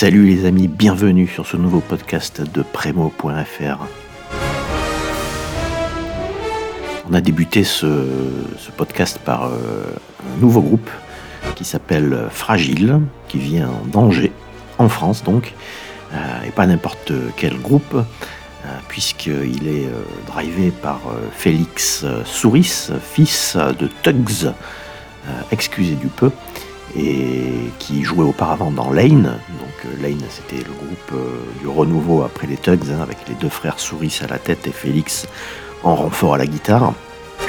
Salut les amis, bienvenue sur ce nouveau podcast de Premo.fr. On a débuté ce, podcast par euh, un nouveau groupe qui s'appelle Fragile, qui vient d'Angers, en France donc, euh, et pas n'importe quel groupe, euh, puisqu'il est drivé par Félix Souris, fils de Tugs, excusez du peu, et qui jouait auparavant dans Lane. Donc euh, Lane, c'était le groupe euh, du renouveau après les Tugs, hein, avec les deux frères Souris à la tête et Félix en renfort à la guitare.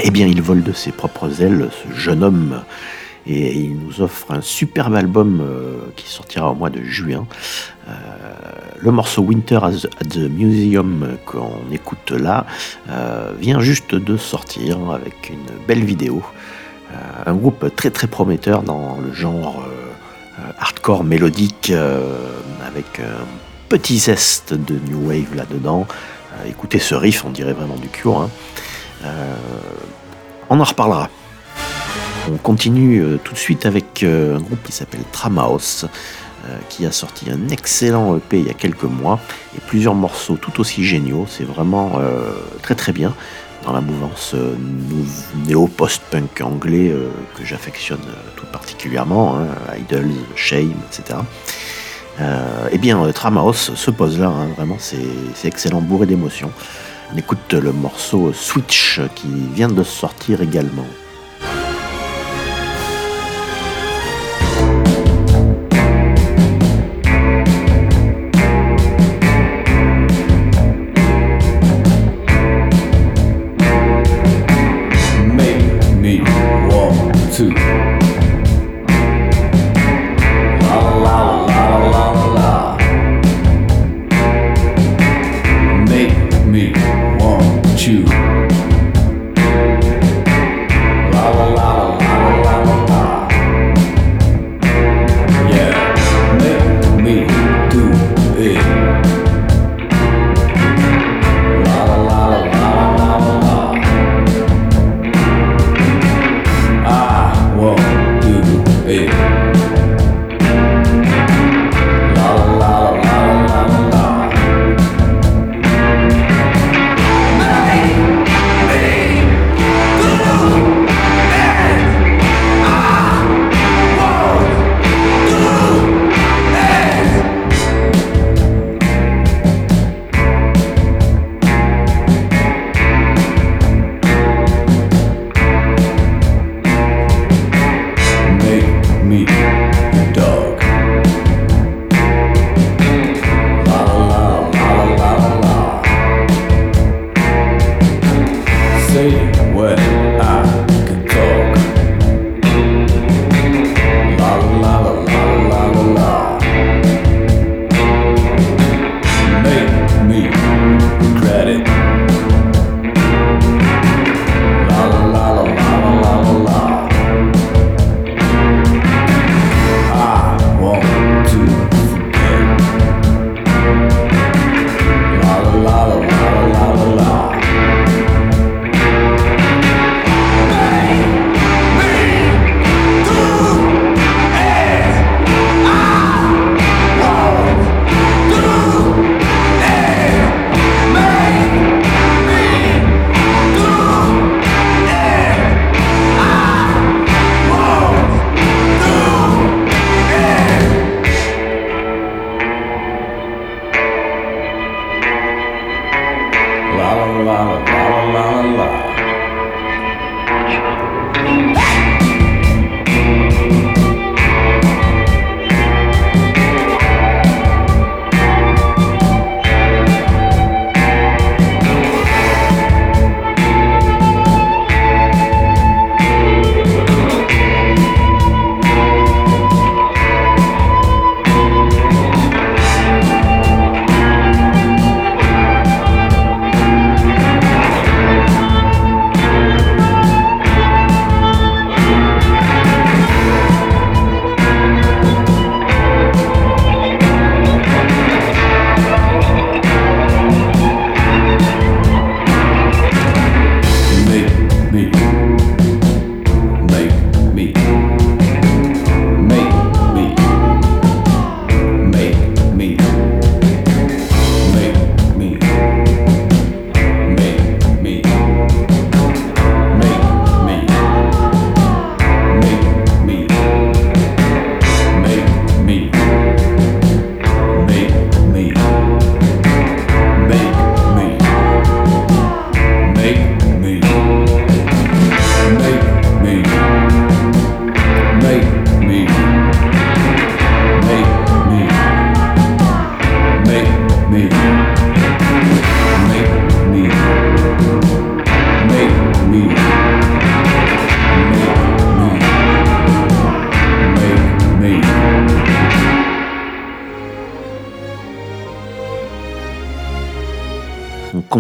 Eh bien, il vole de ses propres ailes, ce jeune homme, et il nous offre un superbe album euh, qui sortira au mois de juin. le morceau Winter at the, Museum qu'on écoute là vient juste de sortir avec une belle vidéo. Un groupe très très prometteur dans le genre euh, hardcore mélodique euh, avec un petit zeste de new wave là-dedans. Euh, écoutez ce riff, on dirait vraiment du Cure. Hein. on en reparlera. On continue tout de suite avec un groupe qui s'appelle Tramaos, qui a sorti un excellent EP il y a quelques mois et plusieurs morceaux tout aussi géniaux. C'est vraiment très très bien dans la mouvance euh, néo-post-punk anglais euh, que j'affectionne euh, tout particulièrement, hein, Idols, Shame, etc. eh bien, Tramaos se pose là, hein, vraiment, c'est excellent, bourré d'émotions. On écoute le morceau Switch qui vient de sortir également.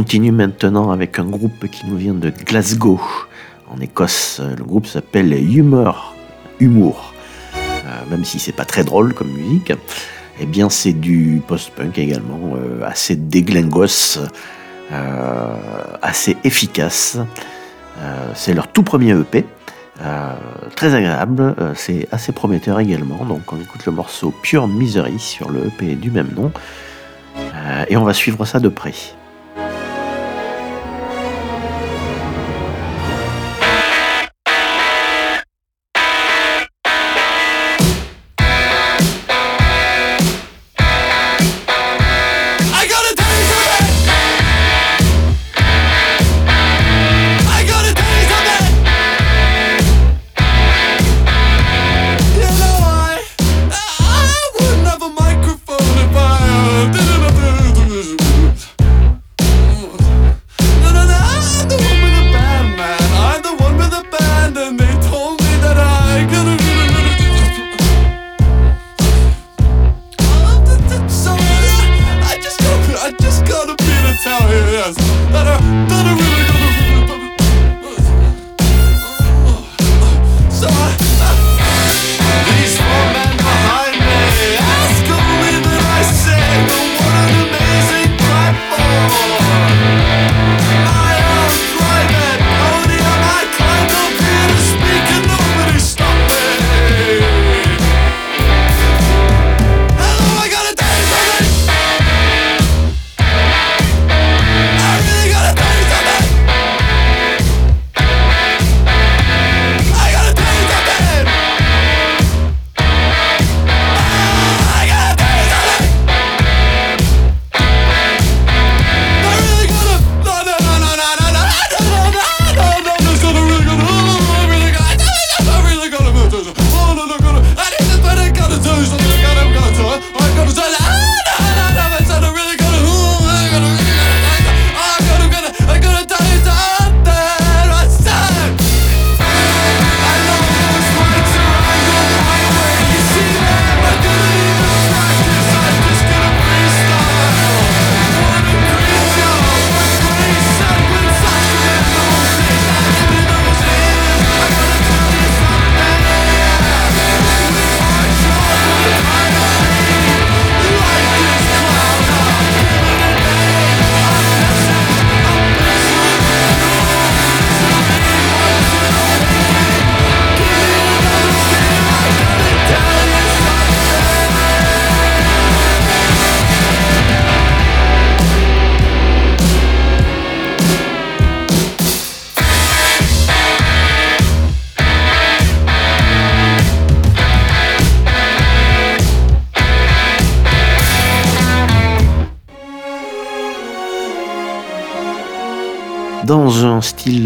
Continue maintenant avec un groupe qui nous vient de Glasgow, en Écosse. Le groupe s'appelle Humor. Humour. Euh, même si c'est pas très drôle comme musique, eh bien c'est du post-punk également, euh, assez déglingos, euh, assez efficace. c'est leur tout premier EP. très agréable, c'est assez prometteur également. Donc on écoute le morceau Pure Misery sur le EP du même nom. et on va suivre ça de près.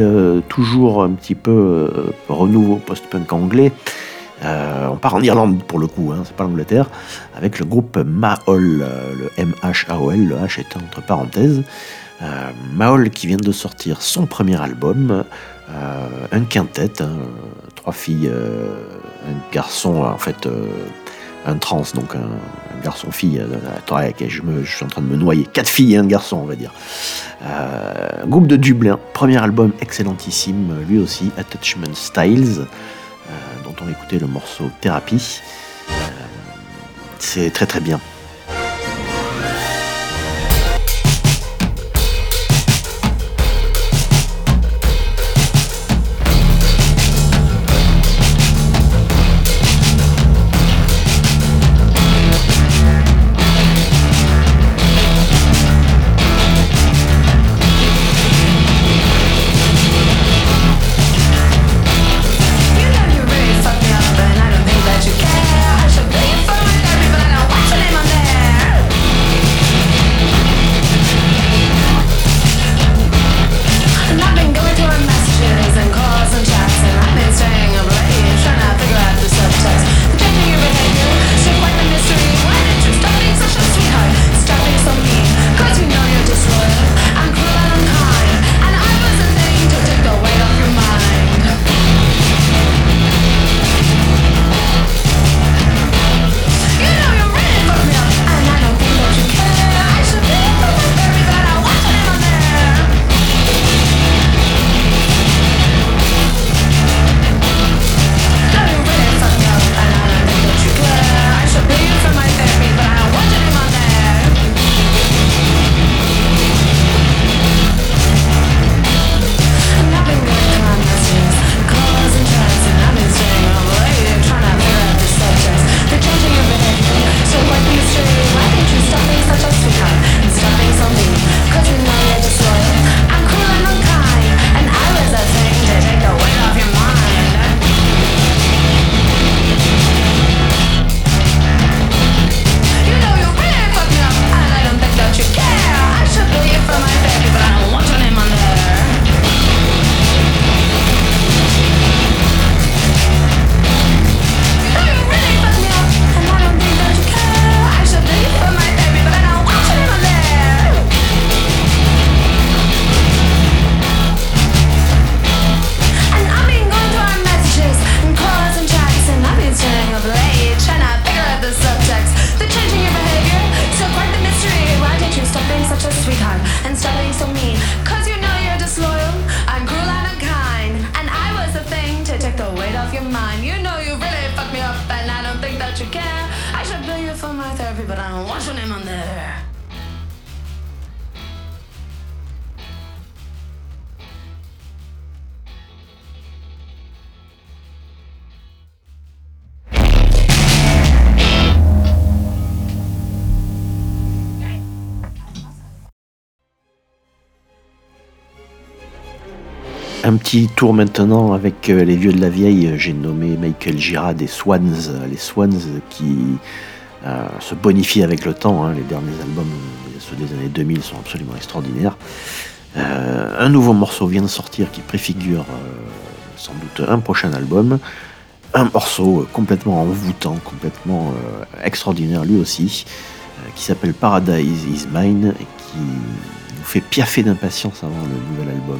Euh, toujours un petit peu euh, renouveau post-punk anglais. Euh, on part en Irlande pour le coup, hein, c'est pas l'Angleterre, avec le groupe Mahol, le M-H-A-O-L, le H est entre parenthèses. Mahol qui vient de sortir son premier album, un quintet, hein, trois filles, un garçon, en fait un trans, donc un, garçon-fille. Euh, je, je suis en train de me noyer. Quatre filles et un garçon, on va dire. Euh, groupe de Dublin, premier album excellentissime, lui aussi, Attachment Styles, euh, dont on écoutait le morceau Thérapie. c'est très très bien. Petit tour maintenant avec euh, les vieux de la vieille. J'ai nommé Michael Girard des Swans. Les Swans qui euh, se bonifient avec le temps. Hein. Les derniers albums, ceux des années 2000, sont absolument extraordinaires. Euh, un nouveau morceau vient de sortir qui préfigure sans doute un prochain album. Un morceau complètement envoûtant, complètement extraordinaire lui aussi, qui s'appelle Paradise is Mine et qui nous fait piaffer d'impatience avant le nouvel album.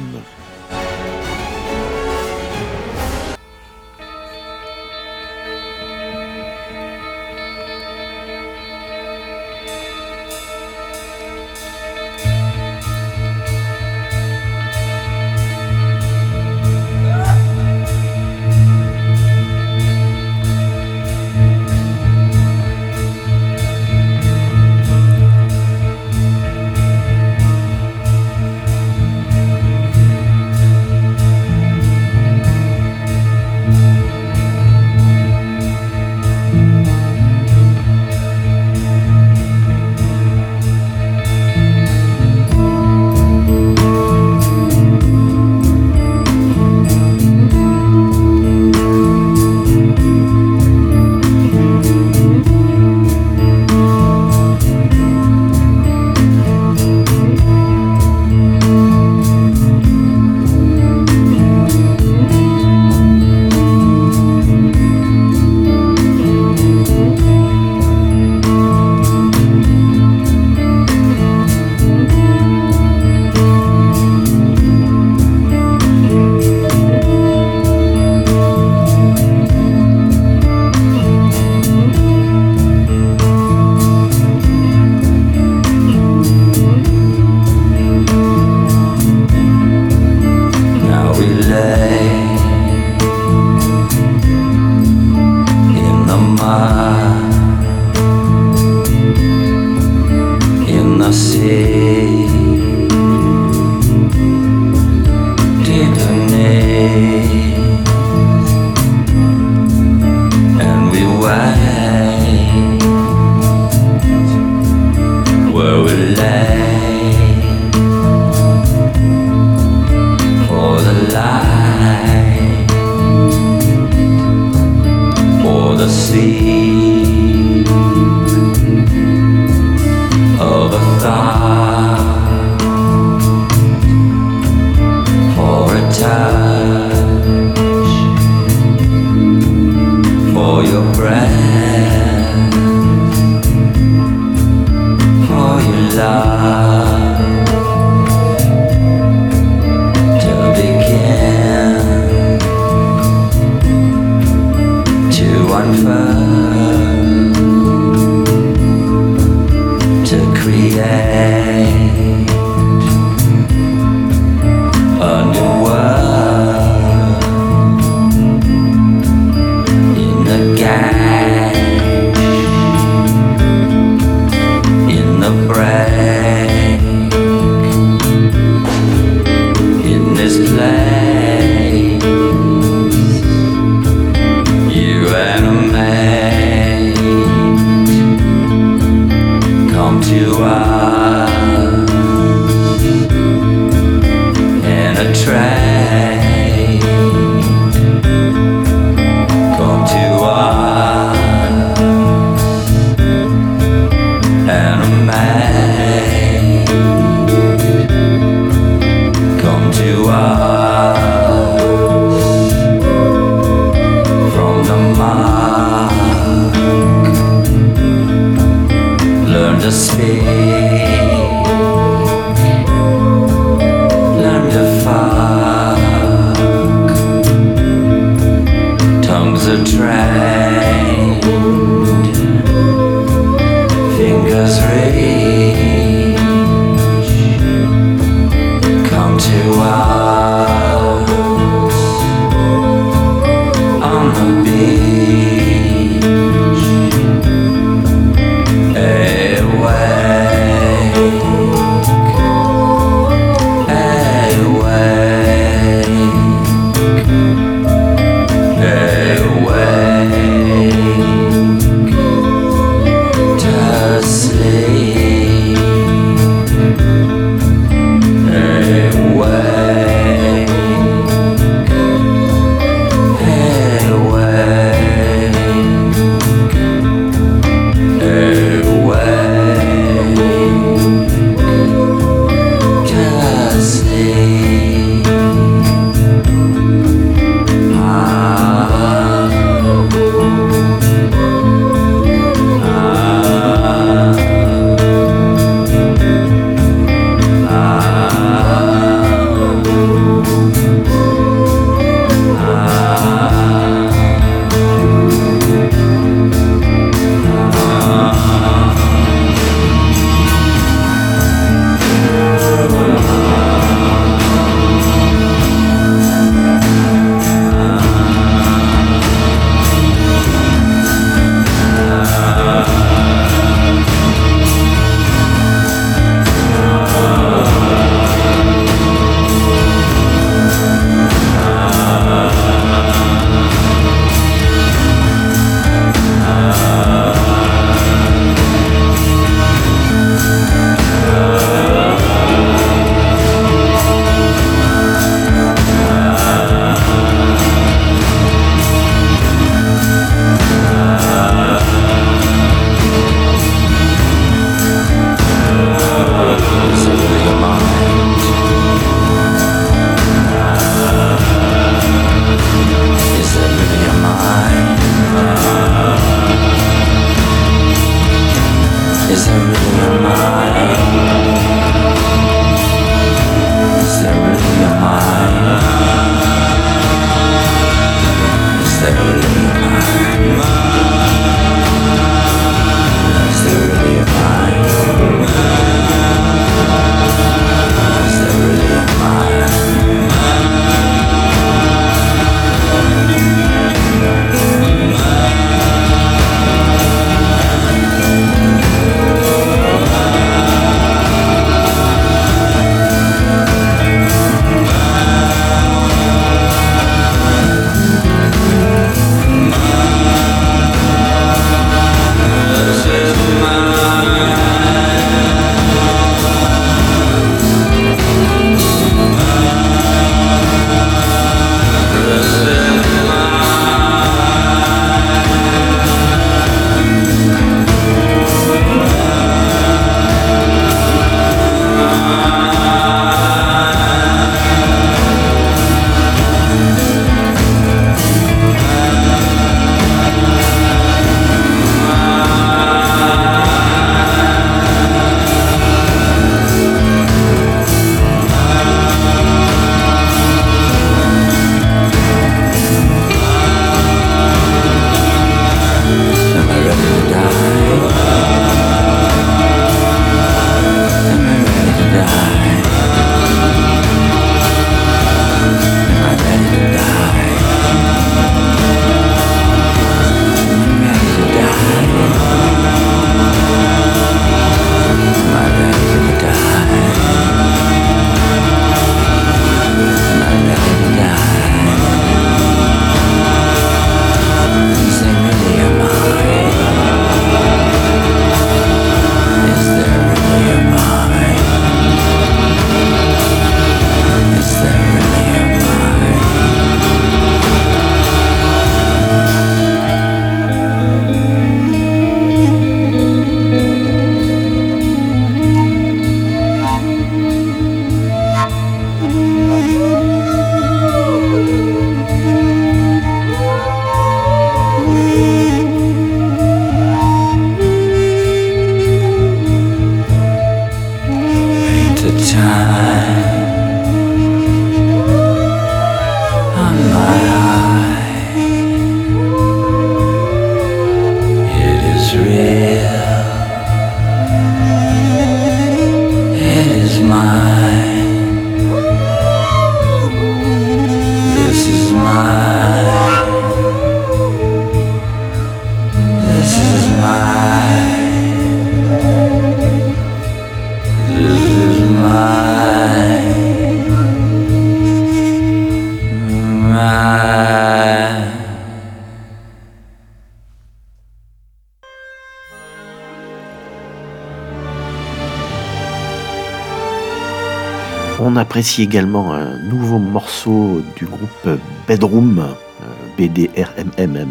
Apprécie également un nouveau morceau du groupe Bedroom, euh, BDRMM,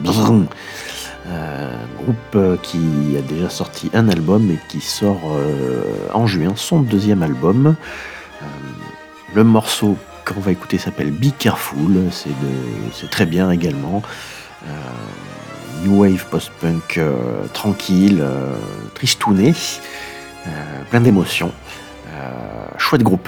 euh, groupe qui a déjà sorti un album et qui sort euh, en juin son deuxième album. le morceau qu'on va écouter s'appelle Be Careful, c'est très bien également. New Wave post-punk tranquille, tristouné, plein d'émotions. chouette groupe.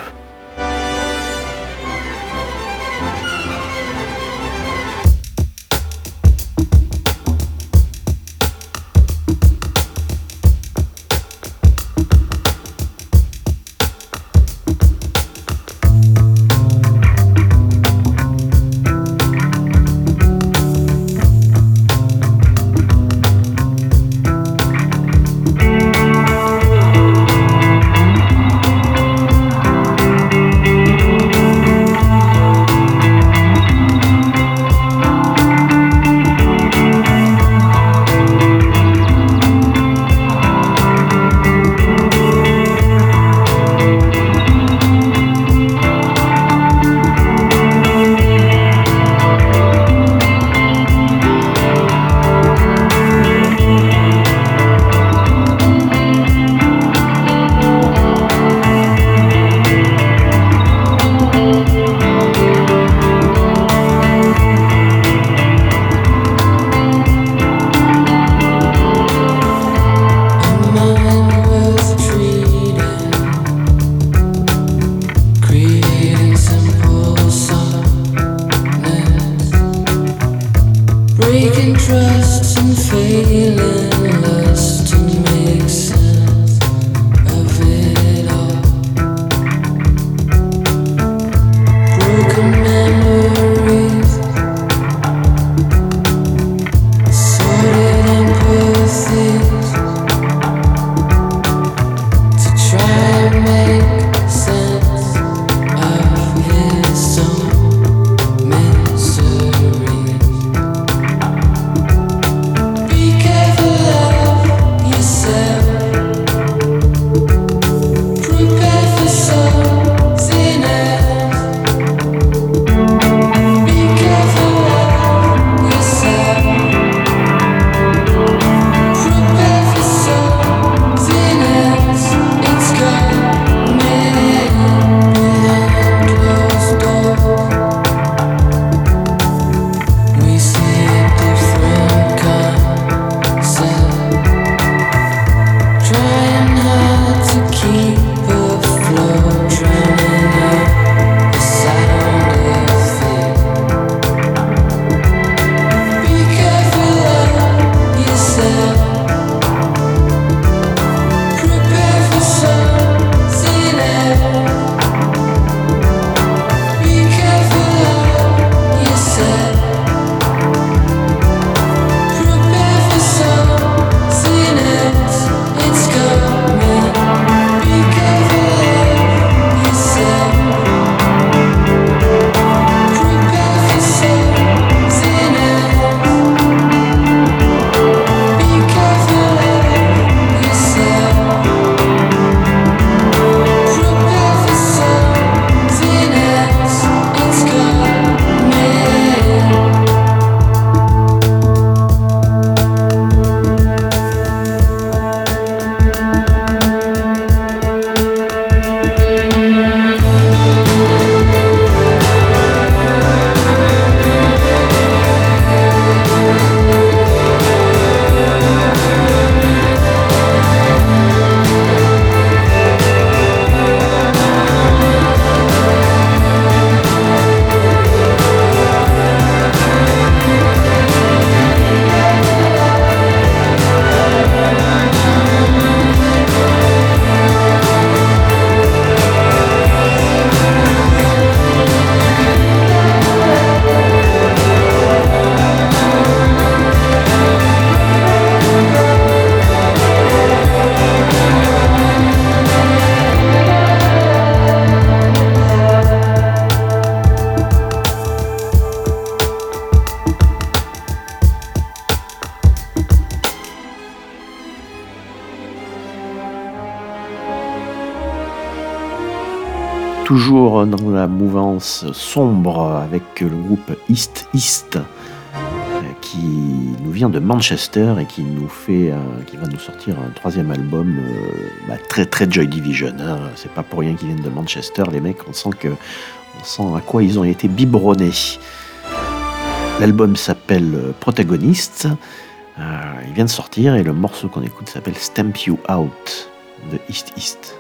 Dans la mouvance sombre avec le groupe East East qui nous vient de Manchester et qui nous fait, qui va nous sortir un troisième album bah, très très Joy Division. Hein. C'est pas pour rien qu'ils viennent de Manchester, les mecs. On sent que, on sent à quoi ils ont été biberonnés. L'album s'appelle Protagonist. il vient de sortir et le morceau qu'on écoute s'appelle Stamp You Out de East East.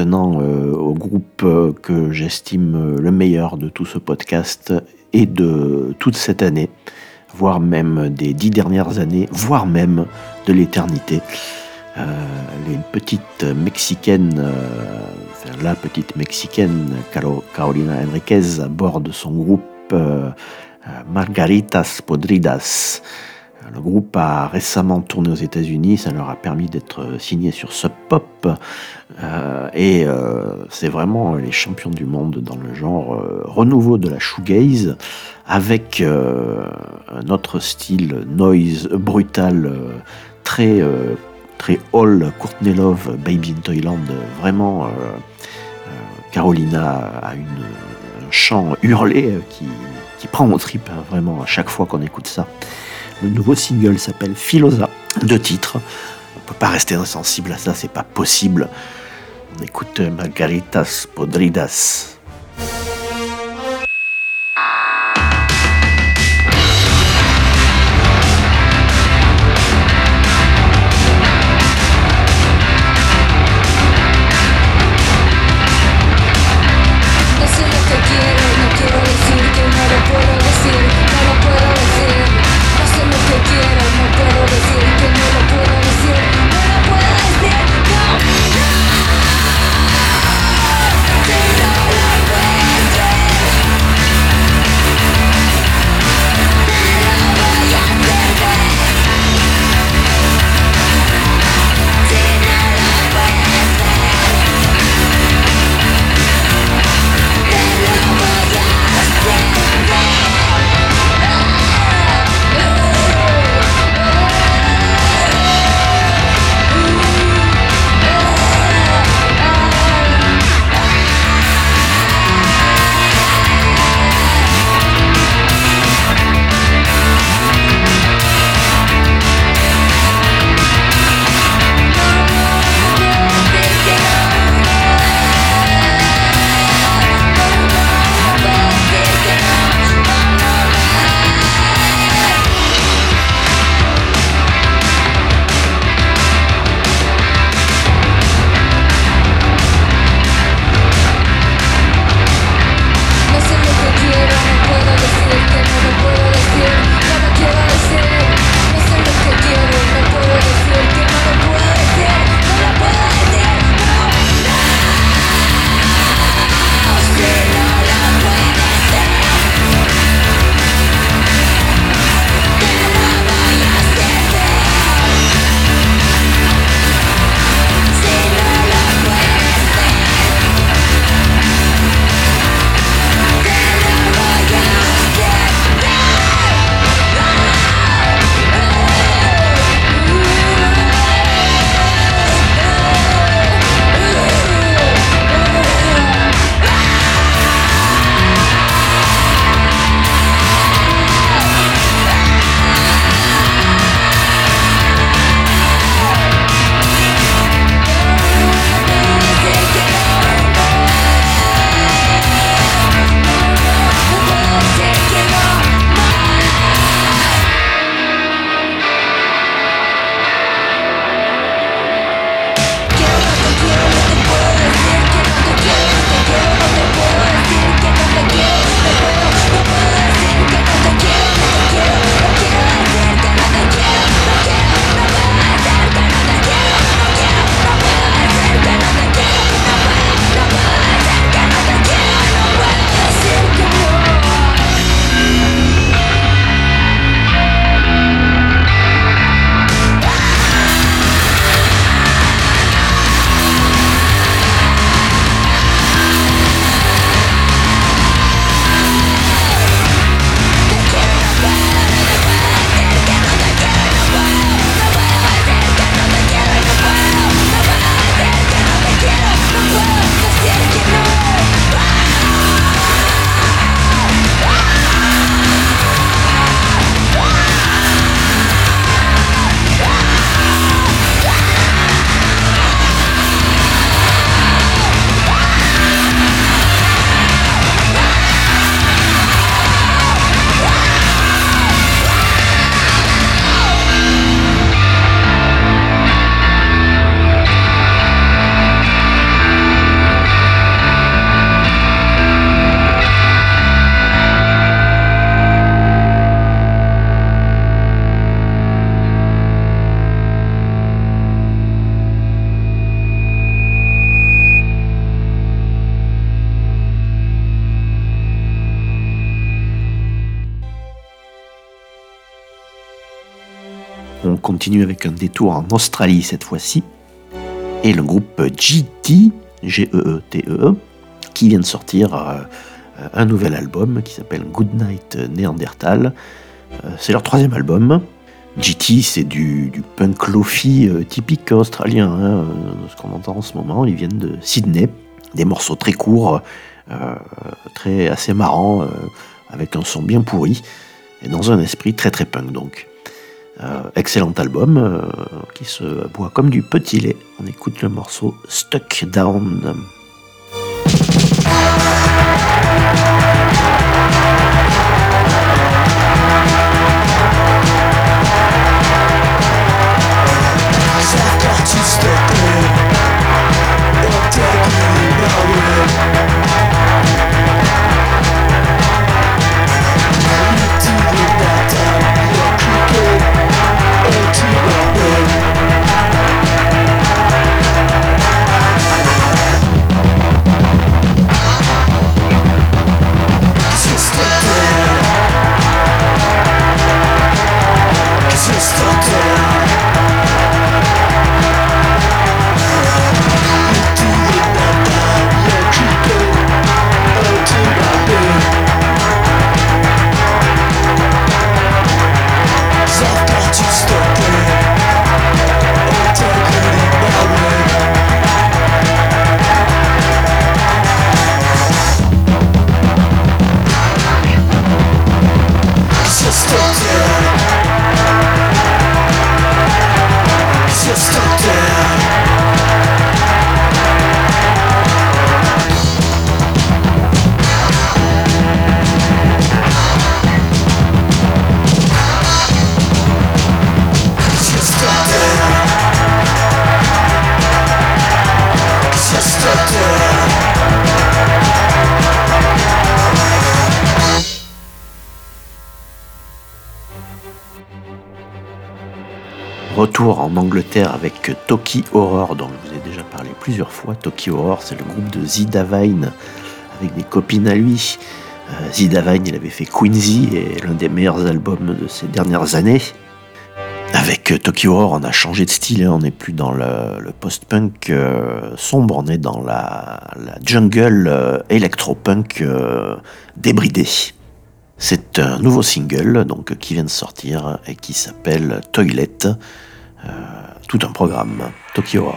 Euh, au groupe euh, que j'estime euh, le meilleur de tout ce podcast et de toute cette année, voire même des dix dernières années, voire même de l'éternité. les petites mexicaines, la petite mexicaine Carolina Enriquez à bord de son groupe Margaritas Podridas. Le groupe a récemment tourné aux États-Unis, ça leur a permis d'être signé sur Sub Pop. Euh, et euh, c'est vraiment les champions du monde dans le genre euh, renouveau de la shoegaze avec un autre style noise brutal très très all Courtney Love Baby in Toyland vraiment Carolina a un chant hurlé qui, prend au trip hein, vraiment à chaque fois qu'on écoute ça. Le nouveau single s'appelle Philosa, deux titres. On peut pas rester insensible à ça, c'est pas possible. On écoute Margaritas Podridas. Continue avec un détour en Australie cette fois-ci. Et le groupe GT, G-E-E-T-E, e, qui vient de sortir euh, un nouvel album qui s'appelle Goodnight Néandertal. Euh, c'est leur troisième album. GT, c'est du, punk lofi euh, typique australien, hein, ce qu'on entend en ce moment. Ils viennent de Sydney. Des morceaux très courts, très assez marrants, avec un son bien pourri, et dans un esprit très très punk donc. Excellent album qui se boit comme du petit lait. On écoute le morceau Stuck Down. En Angleterre avec Toki Horror, dont je vous ai déjà parlé plusieurs fois. Toki Horror, c'est le groupe de Zida Vine avec des copines à lui. Euh, Zida il avait fait Quincy, et l'un des meilleurs albums de ces dernières années. Avec Toki Horror, on a changé de style, hein. on n'est plus dans le, post-punk euh, sombre, on est dans la, jungle euh, électro-punk débridé. C'est un nouveau single donc qui vient de sortir et qui s'appelle Toilet. Euh, tout un programme. Tokyo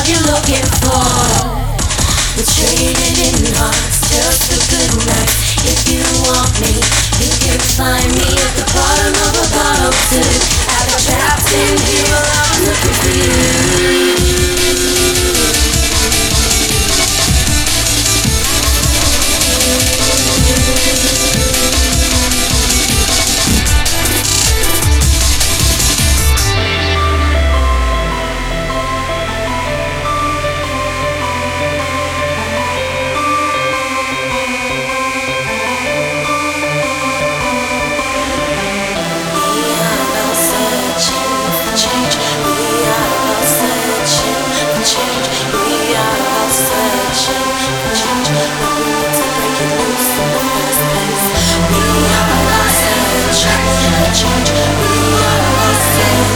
love you're looking for. We're trading in hearts just for good nights. If you want me, you can find me at the bottom of a bottle too. I've been trapped in here while I'm looking for you.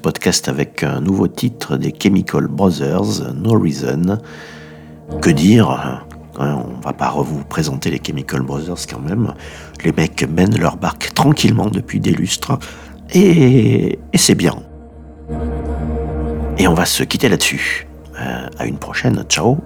podcast avec un nouveau titre des Chemical Brothers, No Reason. Que dire hein, hein, on va pas vous présenter les Chemical Brothers quand même. Les mecs mènent leur barque tranquillement depuis des lustres et, c'est bien. Et on va se quitter là-dessus. Euh, à une prochaine, ciao